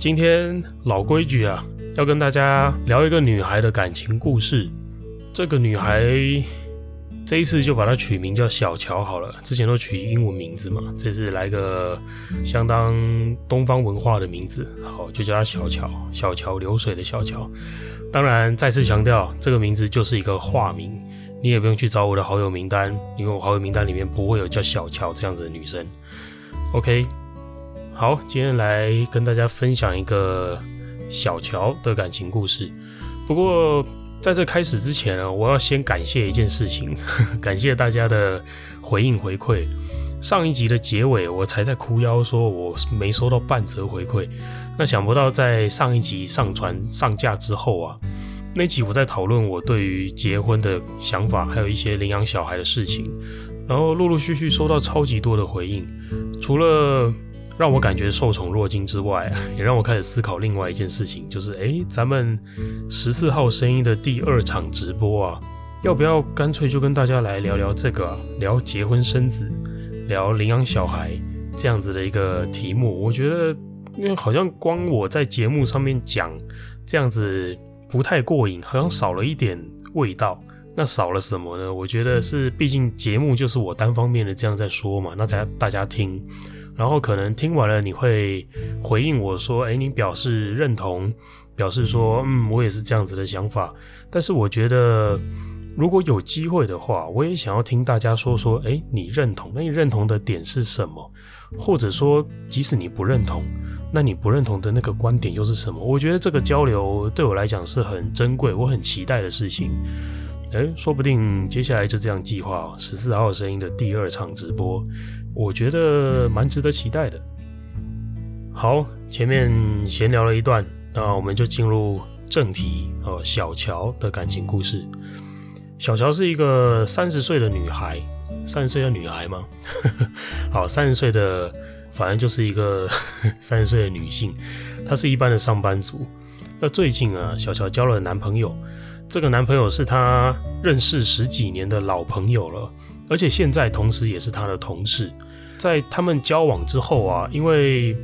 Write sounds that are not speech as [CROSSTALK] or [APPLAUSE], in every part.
今天老规矩啊，要跟大家聊一个女孩的感情故事。这个女孩这一次就把她取名叫小乔好了，之前都取英文名字嘛，这次来个相当东方文化的名字，好，就叫她小乔。小桥流水的小乔。当然，再次强调，这个名字就是一个化名，你也不用去找我的好友名单，因为我好友名单里面不会有叫小乔这样子的女生。OK。好，今天来跟大家分享一个小乔的感情故事。不过在这开始之前呢，我要先感谢一件事情，[LAUGHS] 感谢大家的回应回馈。上一集的结尾，我才在哭腰说我没收到半折回馈。那想不到在上一集上传上架之后啊，那集我在讨论我对于结婚的想法，还有一些领养小孩的事情，然后陆陆续续收到超级多的回应，除了。让我感觉受宠若惊之外，[LAUGHS] 也让我开始思考另外一件事情，就是诶，咱们十四号声音的第二场直播啊，要不要干脆就跟大家来聊聊这个啊，聊结婚生子，聊领养小孩这样子的一个题目？我觉得，因为好像光我在节目上面讲这样子不太过瘾，好像少了一点味道。那少了什么呢？我觉得是，毕竟节目就是我单方面的这样在说嘛，那大家大家听。然后可能听完了，你会回应我说：“诶，你表示认同，表示说，嗯，我也是这样子的想法。”但是我觉得，如果有机会的话，我也想要听大家说说：“诶，你认同？那你认同的点是什么？或者说，即使你不认同，那你不认同的那个观点又是什么？”我觉得这个交流对我来讲是很珍贵，我很期待的事情。诶，说不定接下来就这样计划十四号声音的第二场直播。我觉得蛮值得期待的。好，前面闲聊了一段，那我们就进入正题哦。小乔的感情故事。小乔是一个三十岁的女孩，三十岁的女孩吗？[LAUGHS] 好，三十岁的，反正就是一个 [LAUGHS] 三十岁的女性。她是一般的上班族。那最近啊，小乔交了男朋友，这个男朋友是她认识十几年的老朋友了。而且现在同时也是他的同事，在他们交往之后啊，因为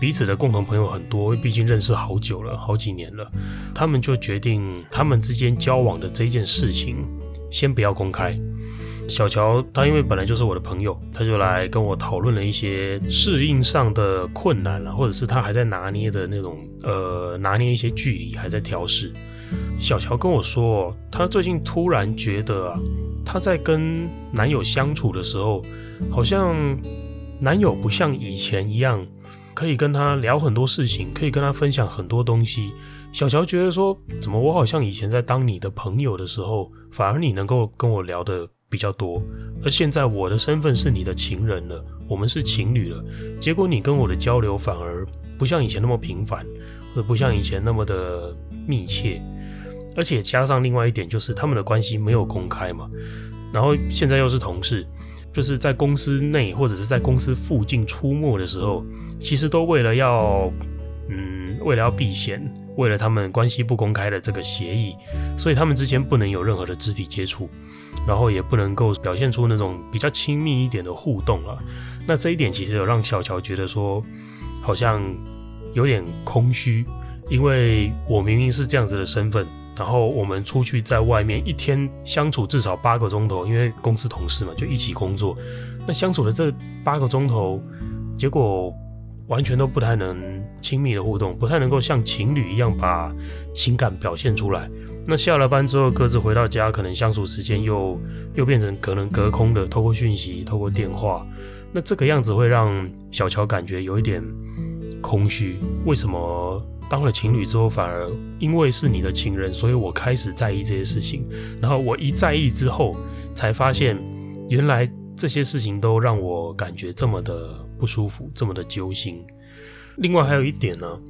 彼此的共同朋友很多，毕竟认识好久了，好几年了，他们就决定他们之间交往的这件事情先不要公开。小乔他因为本来就是我的朋友，他就来跟我讨论了一些适应上的困难啊，或者是他还在拿捏的那种呃拿捏一些距离，还在调试。小乔跟我说，他最近突然觉得啊。她在跟男友相处的时候，好像男友不像以前一样，可以跟她聊很多事情，可以跟她分享很多东西。小乔觉得说，怎么我好像以前在当你的朋友的时候，反而你能够跟我聊的比较多，而现在我的身份是你的情人了，我们是情侣了，结果你跟我的交流反而不像以前那么频繁，或者不像以前那么的密切。而且加上另外一点，就是他们的关系没有公开嘛，然后现在又是同事，就是在公司内或者是在公司附近出没的时候，其实都为了要，嗯，为了要避嫌，为了他们关系不公开的这个协议，所以他们之间不能有任何的肢体接触，然后也不能够表现出那种比较亲密一点的互动了。那这一点其实有让小乔觉得说，好像有点空虚，因为我明明是这样子的身份。然后我们出去在外面一天相处至少八个钟头，因为公司同事嘛，就一起工作。那相处的这八个钟头，结果完全都不太能亲密的互动，不太能够像情侣一样把情感表现出来。那下了班之后各自回到家，可能相处时间又又变成可能隔空的，透过讯息，透过电话。那这个样子会让小乔感觉有一点空虚。为什么？当了情侣之后，反而因为是你的情人，所以我开始在意这些事情。然后我一在意之后，才发现原来这些事情都让我感觉这么的不舒服，这么的揪心。另外还有一点呢，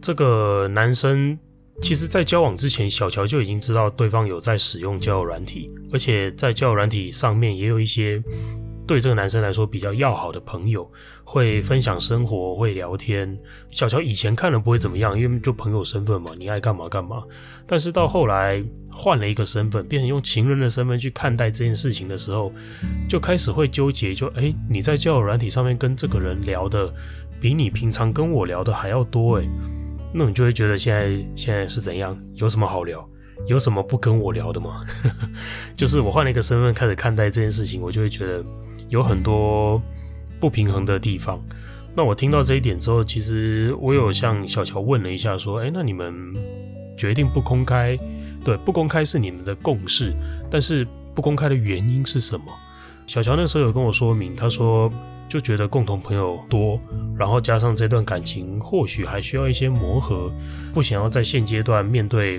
这个男生其实在交往之前，小乔就已经知道对方有在使用交友软体，而且在交友软体上面也有一些。对这个男生来说比较要好的朋友，会分享生活，会聊天。小乔以前看了不会怎么样，因为就朋友身份嘛，你爱干嘛干嘛。但是到后来换了一个身份，变成用情人的身份去看待这件事情的时候，就开始会纠结，就诶，你在交友软体上面跟这个人聊的，比你平常跟我聊的还要多诶，那你就会觉得现在现在是怎样？有什么好聊？有什么不跟我聊的吗？[LAUGHS] 就是我换了一个身份开始看待这件事情，我就会觉得。有很多不平衡的地方。那我听到这一点之后，其实我有向小乔问了一下，说：“诶，那你们决定不公开？对，不公开是你们的共识，但是不公开的原因是什么？”小乔那时候有跟我说明，他说就觉得共同朋友多，然后加上这段感情或许还需要一些磨合，不想要在现阶段面对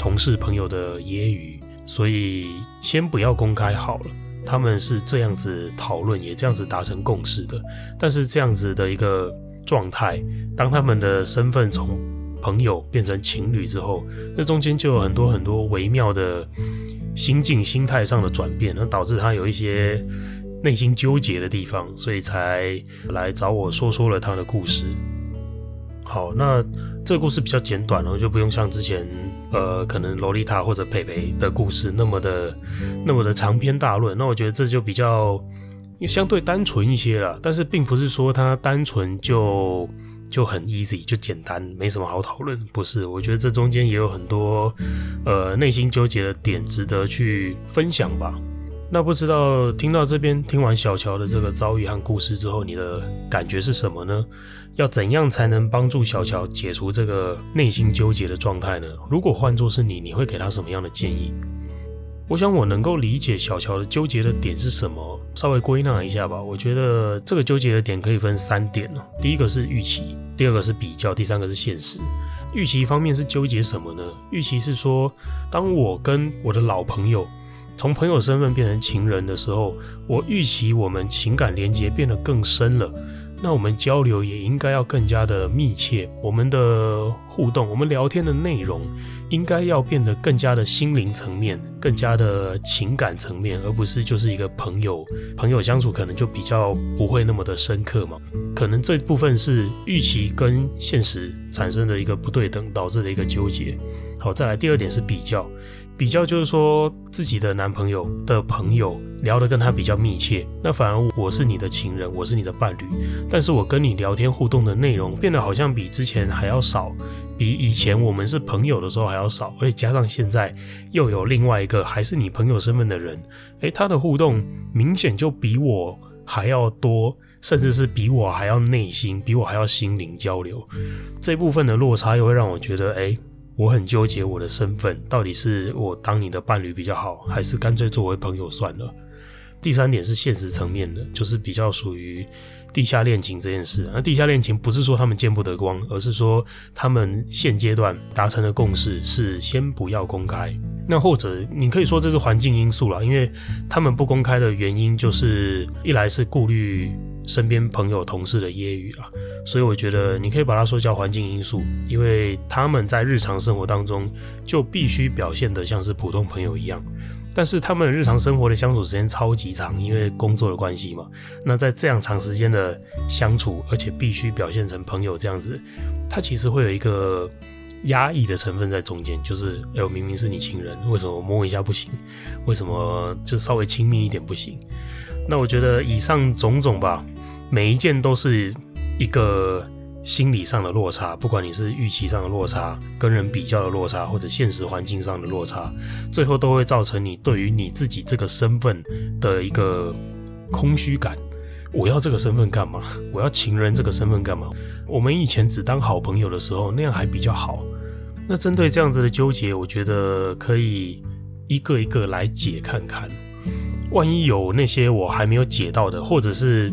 同事朋友的揶揄，所以先不要公开好了。他们是这样子讨论，也这样子达成共识的。但是这样子的一个状态，当他们的身份从朋友变成情侣之后，那中间就有很多很多微妙的心境、心态上的转变，那导致他有一些内心纠结的地方，所以才来找我说说了他的故事。好，那这个故事比较简短了，就不用像之前，呃，可能萝莉塔或者佩佩的故事那么的，那么的长篇大论。那我觉得这就比较相对单纯一些了，但是并不是说它单纯就就很 easy 就简单，没什么好讨论。不是，我觉得这中间也有很多呃内心纠结的点值得去分享吧。那不知道听到这边，听完小乔的这个遭遇和故事之后，你的感觉是什么呢？要怎样才能帮助小乔解除这个内心纠结的状态呢？如果换作是你，你会给他什么样的建议？我想我能够理解小乔的纠结的点是什么，稍微归纳一下吧。我觉得这个纠结的点可以分三点。第一个是预期，第二个是比较，第三个是现实。预期方面是纠结什么呢？预期是说，当我跟我的老朋友。从朋友身份变成情人的时候，我预期我们情感连接变得更深了，那我们交流也应该要更加的密切，我们的互动，我们聊天的内容应该要变得更加的心灵层面，更加的情感层面，而不是就是一个朋友，朋友相处可能就比较不会那么的深刻嘛，可能这部分是预期跟现实产生的一个不对等导致的一个纠结。好，再来第二点是比较。比较就是说，自己的男朋友的朋友聊得跟他比较密切，那反而我是你的情人，我是你的伴侣，但是我跟你聊天互动的内容变得好像比之前还要少，比以前我们是朋友的时候还要少，而且加上现在又有另外一个还是你朋友身份的人，诶，他的互动明显就比我还要多，甚至是比我还要内心，比我还要心灵交流，这部分的落差又会让我觉得，诶。我很纠结，我的身份到底是我当你的伴侣比较好，还是干脆作为朋友算了？第三点是现实层面的，就是比较属于地下恋情这件事。那地下恋情不是说他们见不得光，而是说他们现阶段达成的共识是先不要公开。那或者你可以说这是环境因素啦，因为他们不公开的原因就是一来是顾虑。身边朋友、同事的揶揄啊，所以我觉得你可以把它说叫环境因素，因为他们在日常生活当中就必须表现得像是普通朋友一样，但是他们日常生活的相处时间超级长，因为工作的关系嘛。那在这样长时间的相处，而且必须表现成朋友这样子，他其实会有一个压抑的成分在中间，就是哎，我明明是你情人，为什么摸一下不行？为什么就稍微亲密一点不行？那我觉得以上种种吧。每一件都是一个心理上的落差，不管你是预期上的落差、跟人比较的落差，或者现实环境上的落差，最后都会造成你对于你自己这个身份的一个空虚感。我要这个身份干嘛？我要情人这个身份干嘛？我们以前只当好朋友的时候，那样还比较好。那针对这样子的纠结，我觉得可以一个一个来解看看。万一有那些我还没有解到的，或者是。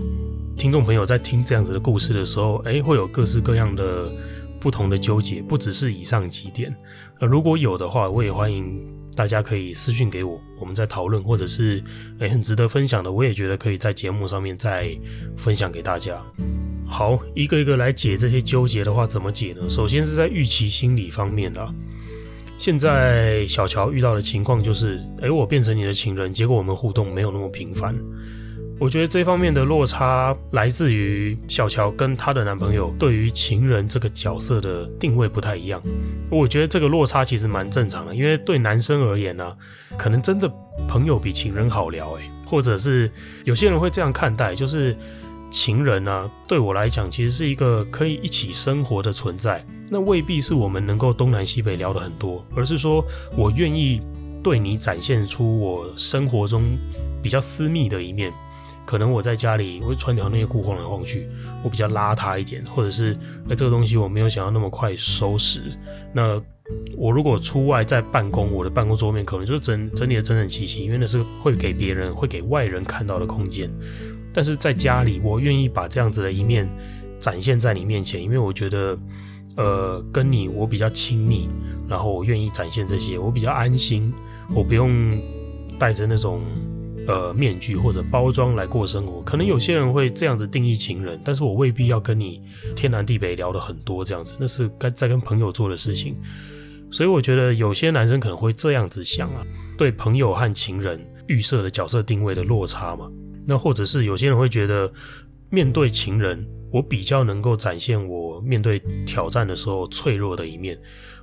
听众朋友在听这样子的故事的时候，诶，会有各式各样的不同的纠结，不只是以上几点。呃，如果有的话，我也欢迎大家可以私讯给我，我们再讨论，或者是诶很值得分享的，我也觉得可以在节目上面再分享给大家。好，一个一个来解这些纠结的话，怎么解呢？首先是在预期心理方面啊。现在小乔遇到的情况就是，诶，我变成你的情人，结果我们互动没有那么频繁。我觉得这方面的落差来自于小乔跟她的男朋友对于情人这个角色的定位不太一样。我觉得这个落差其实蛮正常的，因为对男生而言呢、可能真的朋友比情人好聊，诶，或者是有些人会这样看待，就是。情人啊，对我来讲，其实是一个可以一起生活的存在。那未必是我们能够东南西北聊得很多，而是说我愿意对你展现出我生活中比较私密的一面。可能我在家里我会穿条内裤晃来晃去，我比较邋遢一点，或者是哎这个东西我没有想要那么快收拾。那我如果出外在办公，我的办公桌面可能就整整理的整整齐齐，因为那是会给别人、会给外人看到的空间。但是在家里，我愿意把这样子的一面展现在你面前，因为我觉得，呃，跟你我比较亲密，然后我愿意展现这些，我比较安心，我不用带着那种呃面具或者包装来过生活。可能有些人会这样子定义情人，但是我未必要跟你天南地北聊得很多这样子，那是该在跟朋友做的事情。所以我觉得有些男生可能会这样子想啊，对朋友和情人预设的角色定位的落差嘛。那或者是有些人会觉得，面对情人，我比较能够展现我面对挑战的时候脆弱的一面，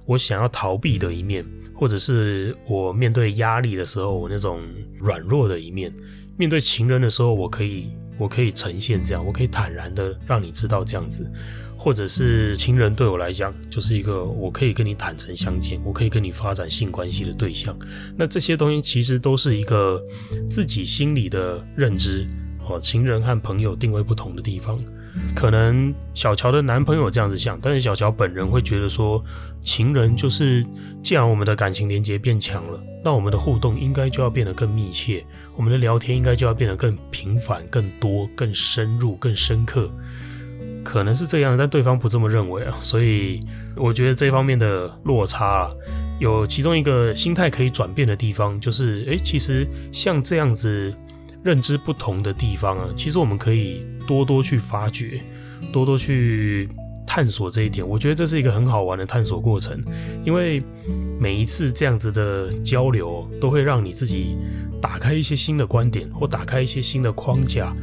我想要逃避的一面，或者是我面对压力的时候我那种软弱的一面。面对情人的时候，我可以我可以呈现这样，我可以坦然的让你知道这样子。或者是情人对我来讲，就是一个我可以跟你坦诚相见，我可以跟你发展性关系的对象。那这些东西其实都是一个自己心里的认知哦。情人和朋友定位不同的地方，可能小乔的男朋友这样子想，但是小乔本人会觉得说，情人就是既然我们的感情连接变强了，那我们的互动应该就要变得更密切，我们的聊天应该就要变得更频繁、更多、更深入、更深刻。可能是这样，但对方不这么认为啊，所以我觉得这方面的落差，有其中一个心态可以转变的地方，就是诶，其实像这样子认知不同的地方啊，其实我们可以多多去发掘，多多去探索这一点。我觉得这是一个很好玩的探索过程，因为每一次这样子的交流，都会让你自己打开一些新的观点，或打开一些新的框架。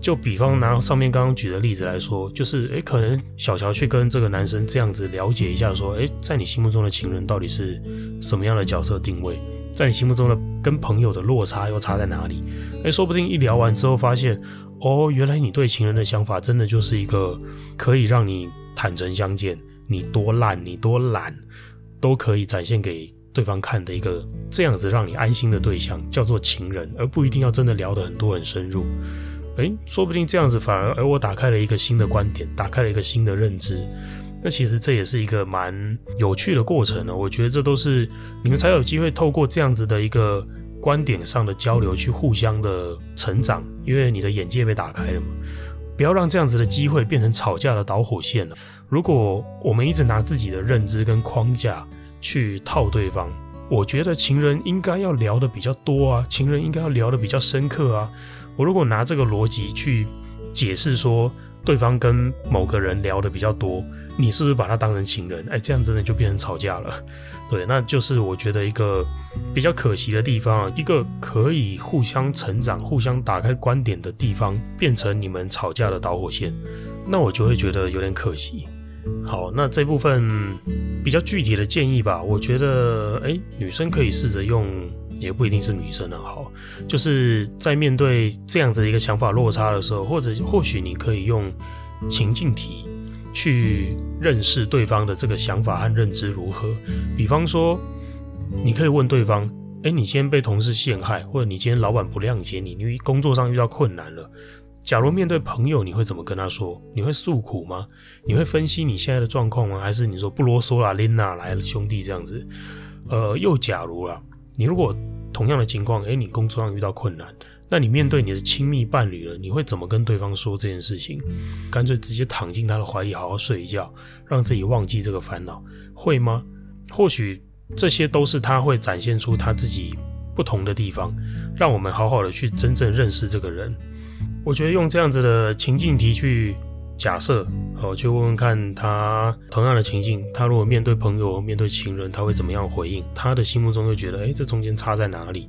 就比方拿上面刚刚举的例子来说，就是诶，可能小乔去跟这个男生这样子了解一下，说，诶，在你心目中的情人到底是什么样的角色定位？在你心目中的跟朋友的落差又差在哪里？诶，说不定一聊完之后发现，哦，原来你对情人的想法真的就是一个可以让你坦诚相见，你多烂，你多懒，都可以展现给对方看的一个这样子让你安心的对象，叫做情人，而不一定要真的聊得很多很深入。诶，说不定这样子反而，而我打开了一个新的观点，打开了一个新的认知。那其实这也是一个蛮有趣的过程呢。我觉得这都是你们才有机会透过这样子的一个观点上的交流，去互相的成长，因为你的眼界被打开了嘛。不要让这样子的机会变成吵架的导火线了。如果我们一直拿自己的认知跟框架去套对方，我觉得情人应该要聊的比较多啊，情人应该要聊的比较深刻啊。我如果拿这个逻辑去解释说，对方跟某个人聊的比较多，你是不是把他当成情人？哎，这样真的就变成吵架了。对，那就是我觉得一个比较可惜的地方，一个可以互相成长、互相打开观点的地方，变成你们吵架的导火线，那我就会觉得有点可惜。好，那这部分比较具体的建议吧，我觉得，哎，女生可以试着用。也不一定是女生的好，就是在面对这样子一个想法落差的时候，或者或许你可以用情境题去认识对方的这个想法和认知如何。比方说，你可以问对方：“诶，你今天被同事陷害，或者你今天老板不谅解你，你工作上遇到困难了。假如面对朋友，你会怎么跟他说？你会诉苦吗？你会分析你现在的状况吗？还是你说不啰嗦啦，琳娜来了，兄弟这样子？呃，又假如啦，你如果同样的情况，诶，你工作上遇到困难，那你面对你的亲密伴侣了，你会怎么跟对方说这件事情？干脆直接躺进他的怀里好好睡一觉，让自己忘记这个烦恼，会吗？或许这些都是他会展现出他自己不同的地方，让我们好好的去真正认识这个人。我觉得用这样子的情境题去假设，好，去问问看他同样的情境，他如果面对朋友、面对情人，他会怎么样回应？他的心目中就觉得，哎，这中间差在哪里？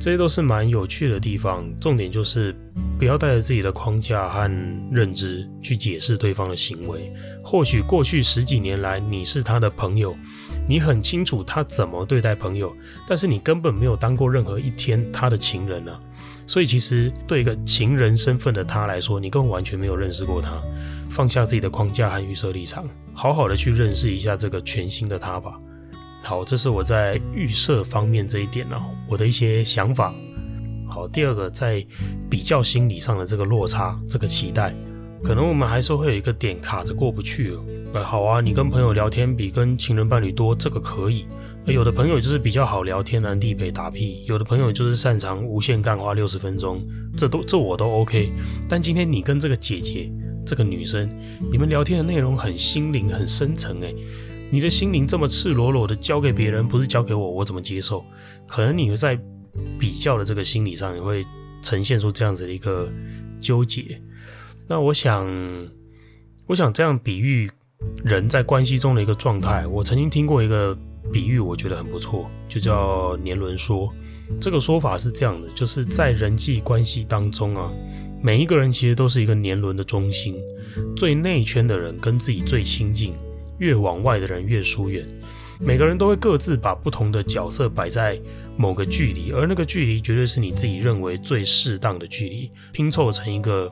这些都是蛮有趣的地方。重点就是不要带着自己的框架和认知去解释对方的行为。或许过去十几年来，你是他的朋友，你很清楚他怎么对待朋友，但是你根本没有当过任何一天他的情人啊。所以，其实对一个情人身份的他来说，你根本完全没有认识过他。放下自己的框架和预设立场，好好的去认识一下这个全新的他吧。好，这是我在预设方面这一点呢，我的一些想法。好，第二个在比较心理上的这个落差，这个期待，可能我们还是会有一个点卡着过不去。呃，好啊，你跟朋友聊天比跟情人伴侣多，这个可以。有的朋友就是比较好聊，天南地北打屁；有的朋友就是擅长无限干花六十分钟，这都这我都 OK。但今天你跟这个姐姐、这个女生，你们聊天的内容很心灵、很深层，诶，你的心灵这么赤裸裸的交给别人，不是交给我，我怎么接受？可能你会在比较的这个心理上，你会呈现出这样子的一个纠结。那我想，我想这样比喻人在关系中的一个状态，我曾经听过一个。比喻我觉得很不错，就叫年轮说。这个说法是这样的，就是在人际关系当中啊，每一个人其实都是一个年轮的中心。最内圈的人跟自己最亲近，越往外的人越疏远。每个人都会各自把不同的角色摆在某个距离，而那个距离绝对是你自己认为最适当的距离，拼凑成一个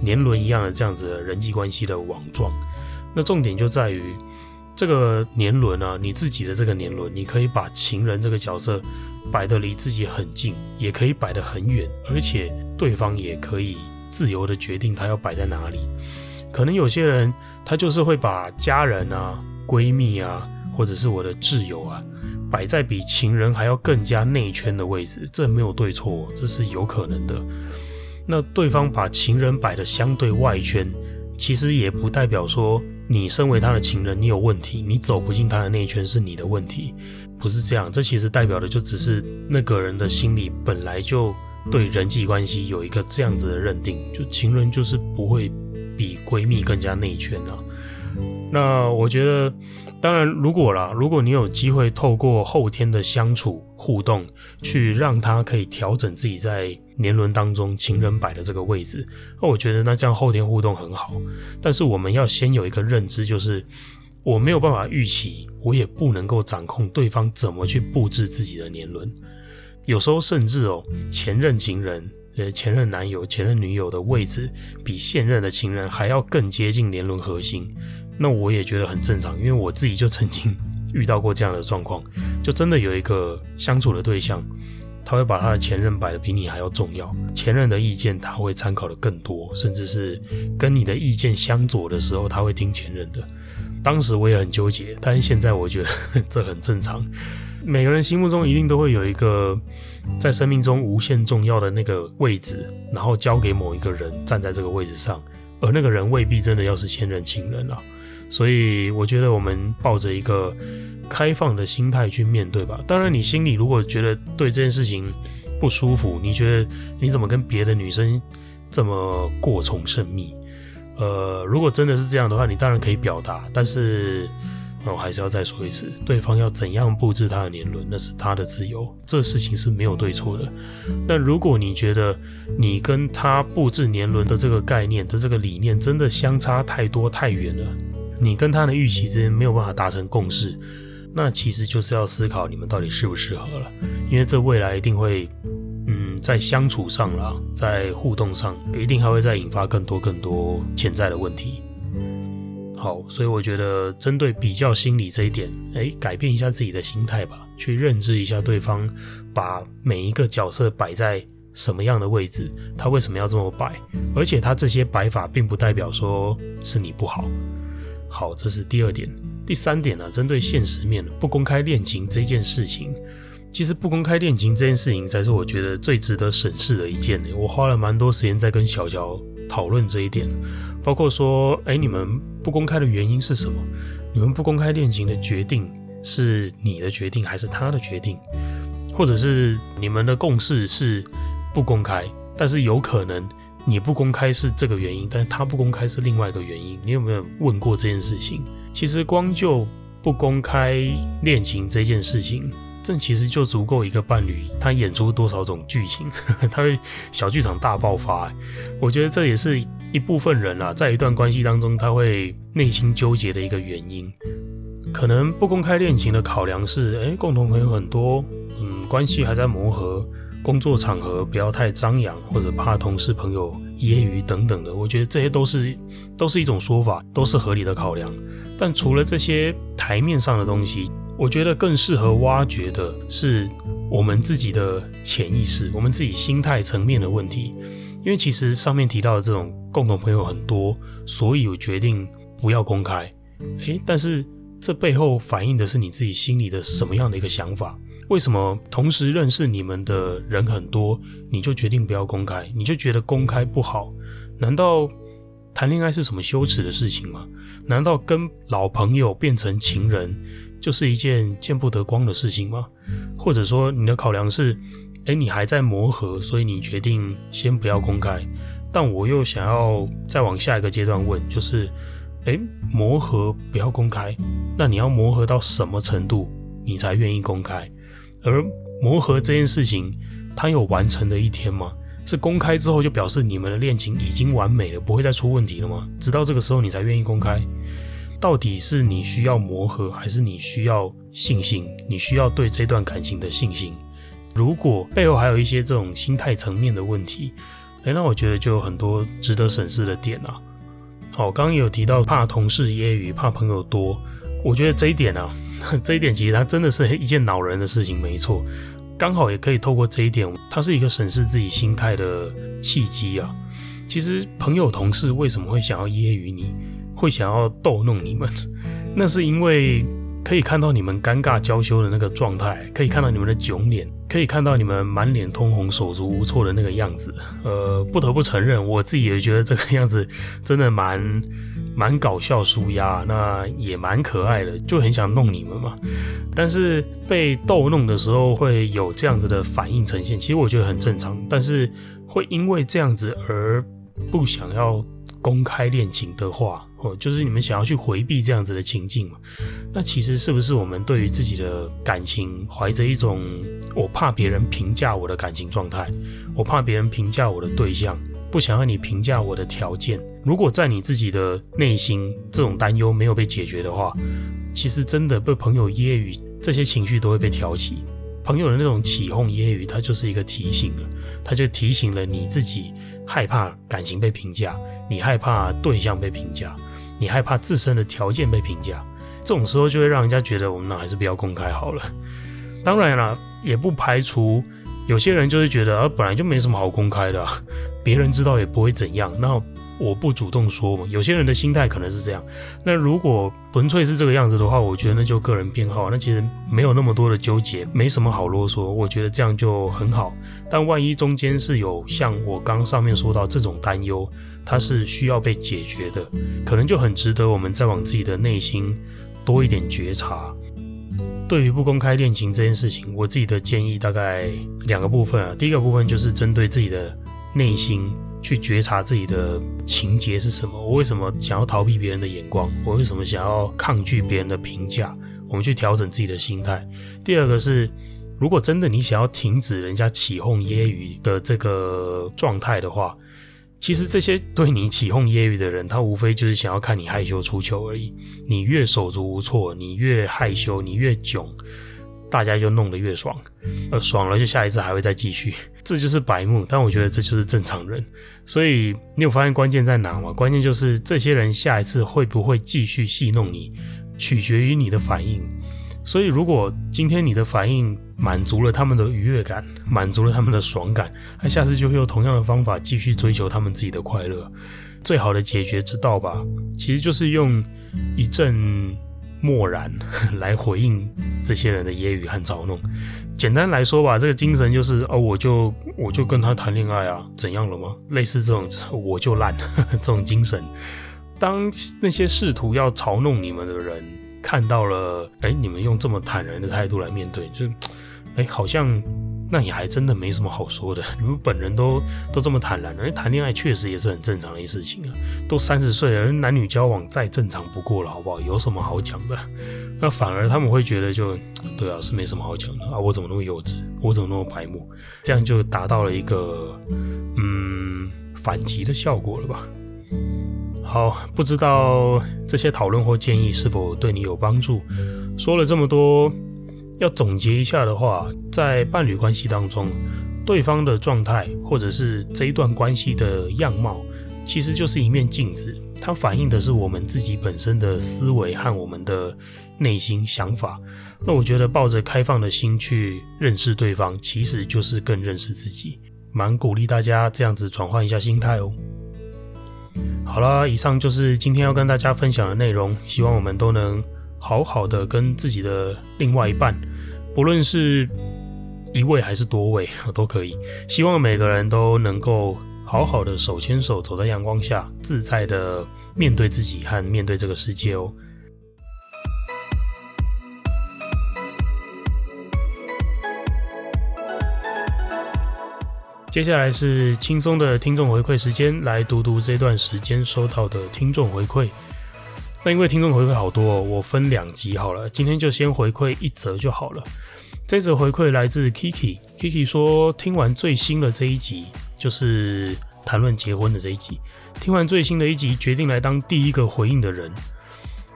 年轮一样的这样子的人际关系的网状。那重点就在于。这个年轮啊，你自己的这个年轮，你可以把情人这个角色摆得离自己很近，也可以摆得很远，而且对方也可以自由地决定他要摆在哪里。可能有些人他就是会把家人啊、闺蜜啊，或者是我的挚友啊，摆在比情人还要更加内圈的位置，这没有对错，这是有可能的。那对方把情人摆得相对外圈。其实也不代表说你身为他的情人，你有问题，你走不进他的内圈是你的问题，不是这样。这其实代表的就只是那个人的心里本来就对人际关系有一个这样子的认定，就情人就是不会比闺蜜更加内圈啊。那我觉得。当然，如果啦，如果你有机会透过后天的相处互动，去让他可以调整自己在年轮当中情人摆的这个位置，那我觉得那这样后天互动很好。但是我们要先有一个认知，就是我没有办法预期，我也不能够掌控对方怎么去布置自己的年轮。有时候甚至哦，前任情人、呃前任男友、前任女友的位置，比现任的情人还要更接近年轮核心。那我也觉得很正常，因为我自己就曾经 [LAUGHS] 遇到过这样的状况，就真的有一个相处的对象，他会把他的前任摆得比你还要重要，前任的意见他会参考的更多，甚至是跟你的意见相左的时候，他会听前任的。当时我也很纠结，但是现在我觉得 [LAUGHS] 这很正常。每个人心目中一定都会有一个在生命中无限重要的那个位置，然后交给某一个人站在这个位置上，而那个人未必真的要是前任情人啊。所以我觉得我们抱着一个开放的心态去面对吧。当然，你心里如果觉得对这件事情不舒服，你觉得你怎么跟别的女生这么过从甚密？呃，如果真的是这样的话，你当然可以表达。但是，我还是要再说一次，对方要怎样布置他的年轮，那是他的自由，这事情是没有对错的。那如果你觉得你跟他布置年轮的这个概念的这个理念真的相差太多太远了，你跟他的预期之间没有办法达成共识，那其实就是要思考你们到底适不适合了，因为这未来一定会，嗯，在相处上啦，在互动上，一定还会再引发更多更多潜在的问题。好，所以我觉得针对比较心理这一点，哎，改变一下自己的心态吧，去认知一下对方把每一个角色摆在什么样的位置，他为什么要这么摆，而且他这些摆法并不代表说是你不好。好，这是第二点。第三点呢、针对现实面不公开恋情这件事情，其实不公开恋情这件事情才是我觉得最值得审视的一件。我花了蛮多时间在跟小乔讨论这一点，包括说，哎，你们不公开的原因是什么？你们不公开恋情的决定是你的决定还是他的决定？或者是你们的共识是不公开，但是有可能你不公开是这个原因，但是他不公开是另外一个原因。你有没有问过这件事情？其实光就不公开恋情这件事情，这其实就足够一个伴侣他演出多少种剧情，[LAUGHS] 他会小剧场大爆发。我觉得这也是一部分人啊，在一段关系当中他会内心纠结的一个原因。可能不公开恋情的考量是，哎，共同朋友很多，嗯，关系还在磨合，工作场合不要太张扬，或者怕同事朋友揶揄等等的。我觉得这些都是都是一种说法，都是合理的考量。但除了这些台面上的东西，我觉得更适合挖掘的是我们自己的潜意识，我们自己心态层面的问题。因为其实上面提到的这种共同朋友很多，所以我决定不要公开。诶，但是。这背后反映的是你自己心里的什么样的一个想法？为什么同时认识你们的人很多，你就决定不要公开？你就觉得公开不好？难道谈恋爱是什么羞耻的事情吗？难道跟老朋友变成情人就是一件见不得光的事情吗？或者说你的考量是，诶，你还在磨合，所以你决定先不要公开？但我又想要再往下一个阶段问，就是。诶，磨合不要公开，那你要磨合到什么程度，你才愿意公开？而磨合这件事情，它有完成的一天吗？是公开之后就表示你们的恋情已经完美了，不会再出问题了吗？直到这个时候你才愿意公开？到底是你需要磨合，还是你需要信心？你需要对这段感情的信心？如果背后还有一些这种心态层面的问题，诶，那我觉得就有很多值得审视的点啊。好，刚刚有提到怕同事揶揄，怕朋友多。我觉得这一点啊，[LAUGHS] 这一点其实它真的是一件恼人的事情，没错。刚好也可以透过这一点，它是一个审视自己心态的契机啊。其实朋友、同事为什么会想要揶揄你，会想要逗弄你们？[LAUGHS] 那是因为。可以看到你们尴尬娇羞的那个状态，可以看到你们的囧脸，可以看到你们满脸通红、手足无措的那个样子。呃，不得不承认，我自己也觉得这个样子真的蛮蛮搞笑、舒压，那也蛮可爱的，就很想弄你们嘛。但是被逗弄的时候会有这样子的反应呈现，其实我觉得很正常。但是会因为这样子而不想要公开恋情的话，哦，就是你们想要去回避这样子的情境嘛？那其实是不是我们对于自己的感情怀着一种我怕别人评价我的感情状态，我怕别人评价我的对象，不想要你评价我的条件？如果在你自己的内心这种担忧没有被解决的话，其实真的被朋友揶揄，这些情绪都会被挑起。朋友的那种起哄揶揄，它就是一个提醒了，它就提醒了你自己害怕感情被评价，你害怕对象被评价。你害怕自身的条件被评价，这种时候就会让人家觉得我们那还是不要公开好了。[LAUGHS] 当然了，也不排除有些人就是觉得啊，本来就没什么好公开的啊，别人知道也不会怎样。那我不主动说嘛，有些人的心态可能是这样。那如果纯粹是这个样子的话，我觉得那就个人偏好，那其实没有那么多的纠结，没什么好啰嗦。我觉得这样就很好。但万一中间是有像我刚上面说到这种担忧，它是需要被解决的，可能就很值得我们再往自己的内心多一点觉察。对于不公开恋情这件事情，我自己的建议大概两个部分啊。第一个部分就是针对自己的内心。去觉察自己的情结是什么？我为什么想要逃避别人的眼光？我为什么想要抗拒别人的评价？我们去调整自己的心态。第二个是，如果真的你想要停止人家起哄揶揄的这个状态的话，其实这些对你起哄揶揄的人，他无非就是想要看你害羞出糗而已。你越手足无措，你越害羞，你越囧。大家就弄得越爽，呃，爽了就下一次还会再继续，[LAUGHS] 这就是白目。但我觉得这就是正常人。所以你有发现关键在哪吗？关键就是这些人下一次会不会继续戏弄你，取决于你的反应。所以如果今天你的反应满足了他们的愉悦感，满足了他们的爽感，那下次就会用同样的方法继续追求他们自己的快乐。最好的解决之道吧，其实就是用一阵。漠然 [LAUGHS] 来回应这些人的揶揄和嘲弄。简单来说吧，这个精神就是哦，我就我就跟他谈恋爱啊，怎样了吗？类似这种我就烂 [LAUGHS] 这种精神。当那些试图要嘲弄你们的人看到了，哎，你们用这么坦然的态度来面对，就哎，好像那也还真的没什么好说的。[LAUGHS] 你们本人都都这么坦然，而谈恋爱确实也是很正常的一事情啊。都三十岁了，男女交往再正常不过了，好不好？有什么好讲的？[LAUGHS] 那反而他们会觉得，就对啊，是没什么好讲的啊。我怎么那么幼稚？我怎么那么白目？这样就达到了一个嗯反击的效果了吧？好，不知道这些讨论或建议是否对你有帮助？说了这么多。要总结一下的话，在伴侣关系当中，对方的状态或者是这一段关系的样貌，其实就是一面镜子，它反映的是我们自己本身的思维和我们的内心想法。那我觉得抱着开放的心去认识对方，其实就是更认识自己。蛮鼓励大家这样子转换一下心态哦。好啦，以上就是今天要跟大家分享的内容，希望我们都能。好好的跟自己的另外一半，不论是一位还是多位 [LAUGHS] 都可以。希望每个人都能够好好的手牵手走在阳光下，自在的面对自己和面对这个世界哦。接下来是轻松的听众回馈时间，来读读这段时间收到的听众回馈。那因为听众回馈好多哦，我分两集好了，今天就先回馈一则就好了。这则回馈来自 Kiki，Kiki 说听完最新的这一集，就是谈论结婚的这一集，听完最新的一集，决定来当第一个回应的人。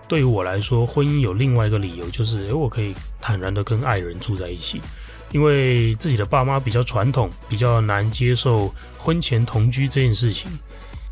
对于我来说，婚姻有另外一个理由，就是诶，我可以坦然的跟爱人住在一起。因为自己的爸妈比较传统，比较难接受婚前同居这件事情。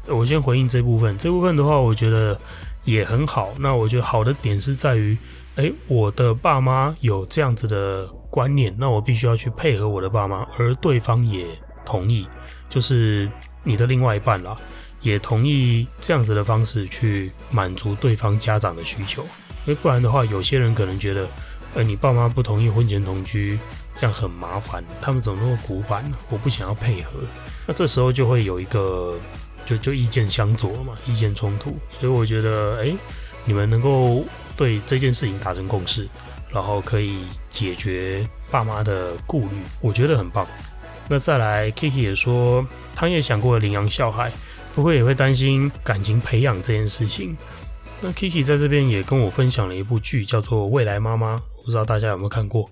我先回应这部分，这部分的话，我觉得。也很好，那我觉得好的点是在于，诶，我的爸妈有这样子的观念，那我必须要去配合我的爸妈，而对方也同意，就是你的另外一半啦，也同意这样子的方式去满足对方家长的需求，因为不然的话，有些人可能觉得，呃，你爸妈不同意婚前同居，这样很麻烦，他们怎么那么古板呢？我不想要配合，那这时候就会有一个。就就意见相左嘛，意见冲突，所以我觉得，哎、你们能够对这件事情达成共识，然后可以解决爸妈的顾虑，我觉得很棒。那再来，Kiki 也说，他也想过领养小孩，不过也会担心感情培养这件事情。那 Kiki 在这边也跟我分享了一部剧，叫做《未来妈妈》，不知道大家有没有看过？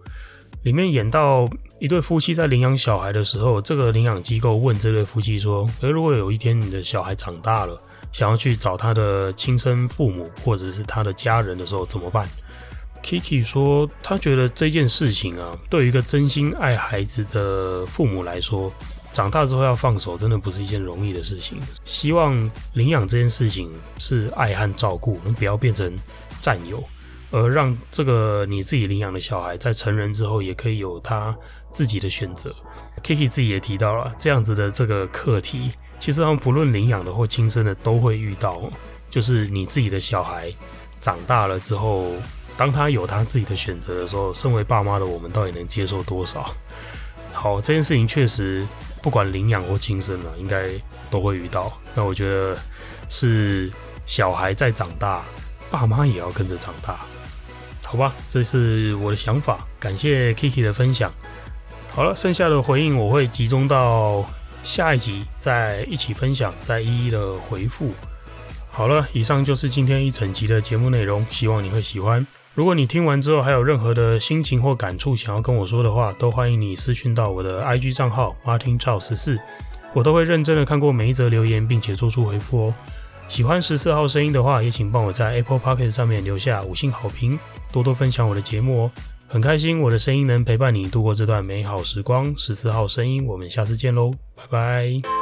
里面演到一对夫妻在领养小孩的时候，这个领养机构问这对夫妻说：“诶，如果有一天你的小孩长大了，想要去找他的亲生父母或者是他的家人的时候怎么办？”Kiki 说：“他觉得这件事情啊，对于一个真心爱孩子的父母来说，长大之后要放手，真的不是一件容易的事情。希望领养这件事情是爱和照顾，能不要变成占有。”而让这个你自己领养的小孩在成人之后也可以有他自己的选择。Kiki 自己也提到了这样子的这个课题，其实他们不论领养的或亲生的都会遇到，就是你自己的小孩长大了之后，当他有他自己的选择的时候，身为爸妈的我们到底能接受多少？好，这件事情确实不管领养或亲生了，应该都会遇到。那我觉得是小孩在长大，爸妈也要跟着长大。好吧，这是我的想法，感谢 Kiki 的分享。好了，剩下的回应我会集中到下一集再一起分享，再一一的回复。好了，以上就是今天一整集的节目内容，希望你会喜欢。如果你听完之后还有任何的心情或感触想要跟我说的话，都欢迎你私讯到我的 IG 账号 Martin Chao 十四，我都会认真的看过每一则留言，并且做出回复哦。喜欢十四号声音的话，也请帮我在 Apple Podcast 上面留下五星好评，多多分享我的节目哦。很开心我的声音能陪伴你度过这段美好时光。十四号声音，我们下次见喽，拜拜。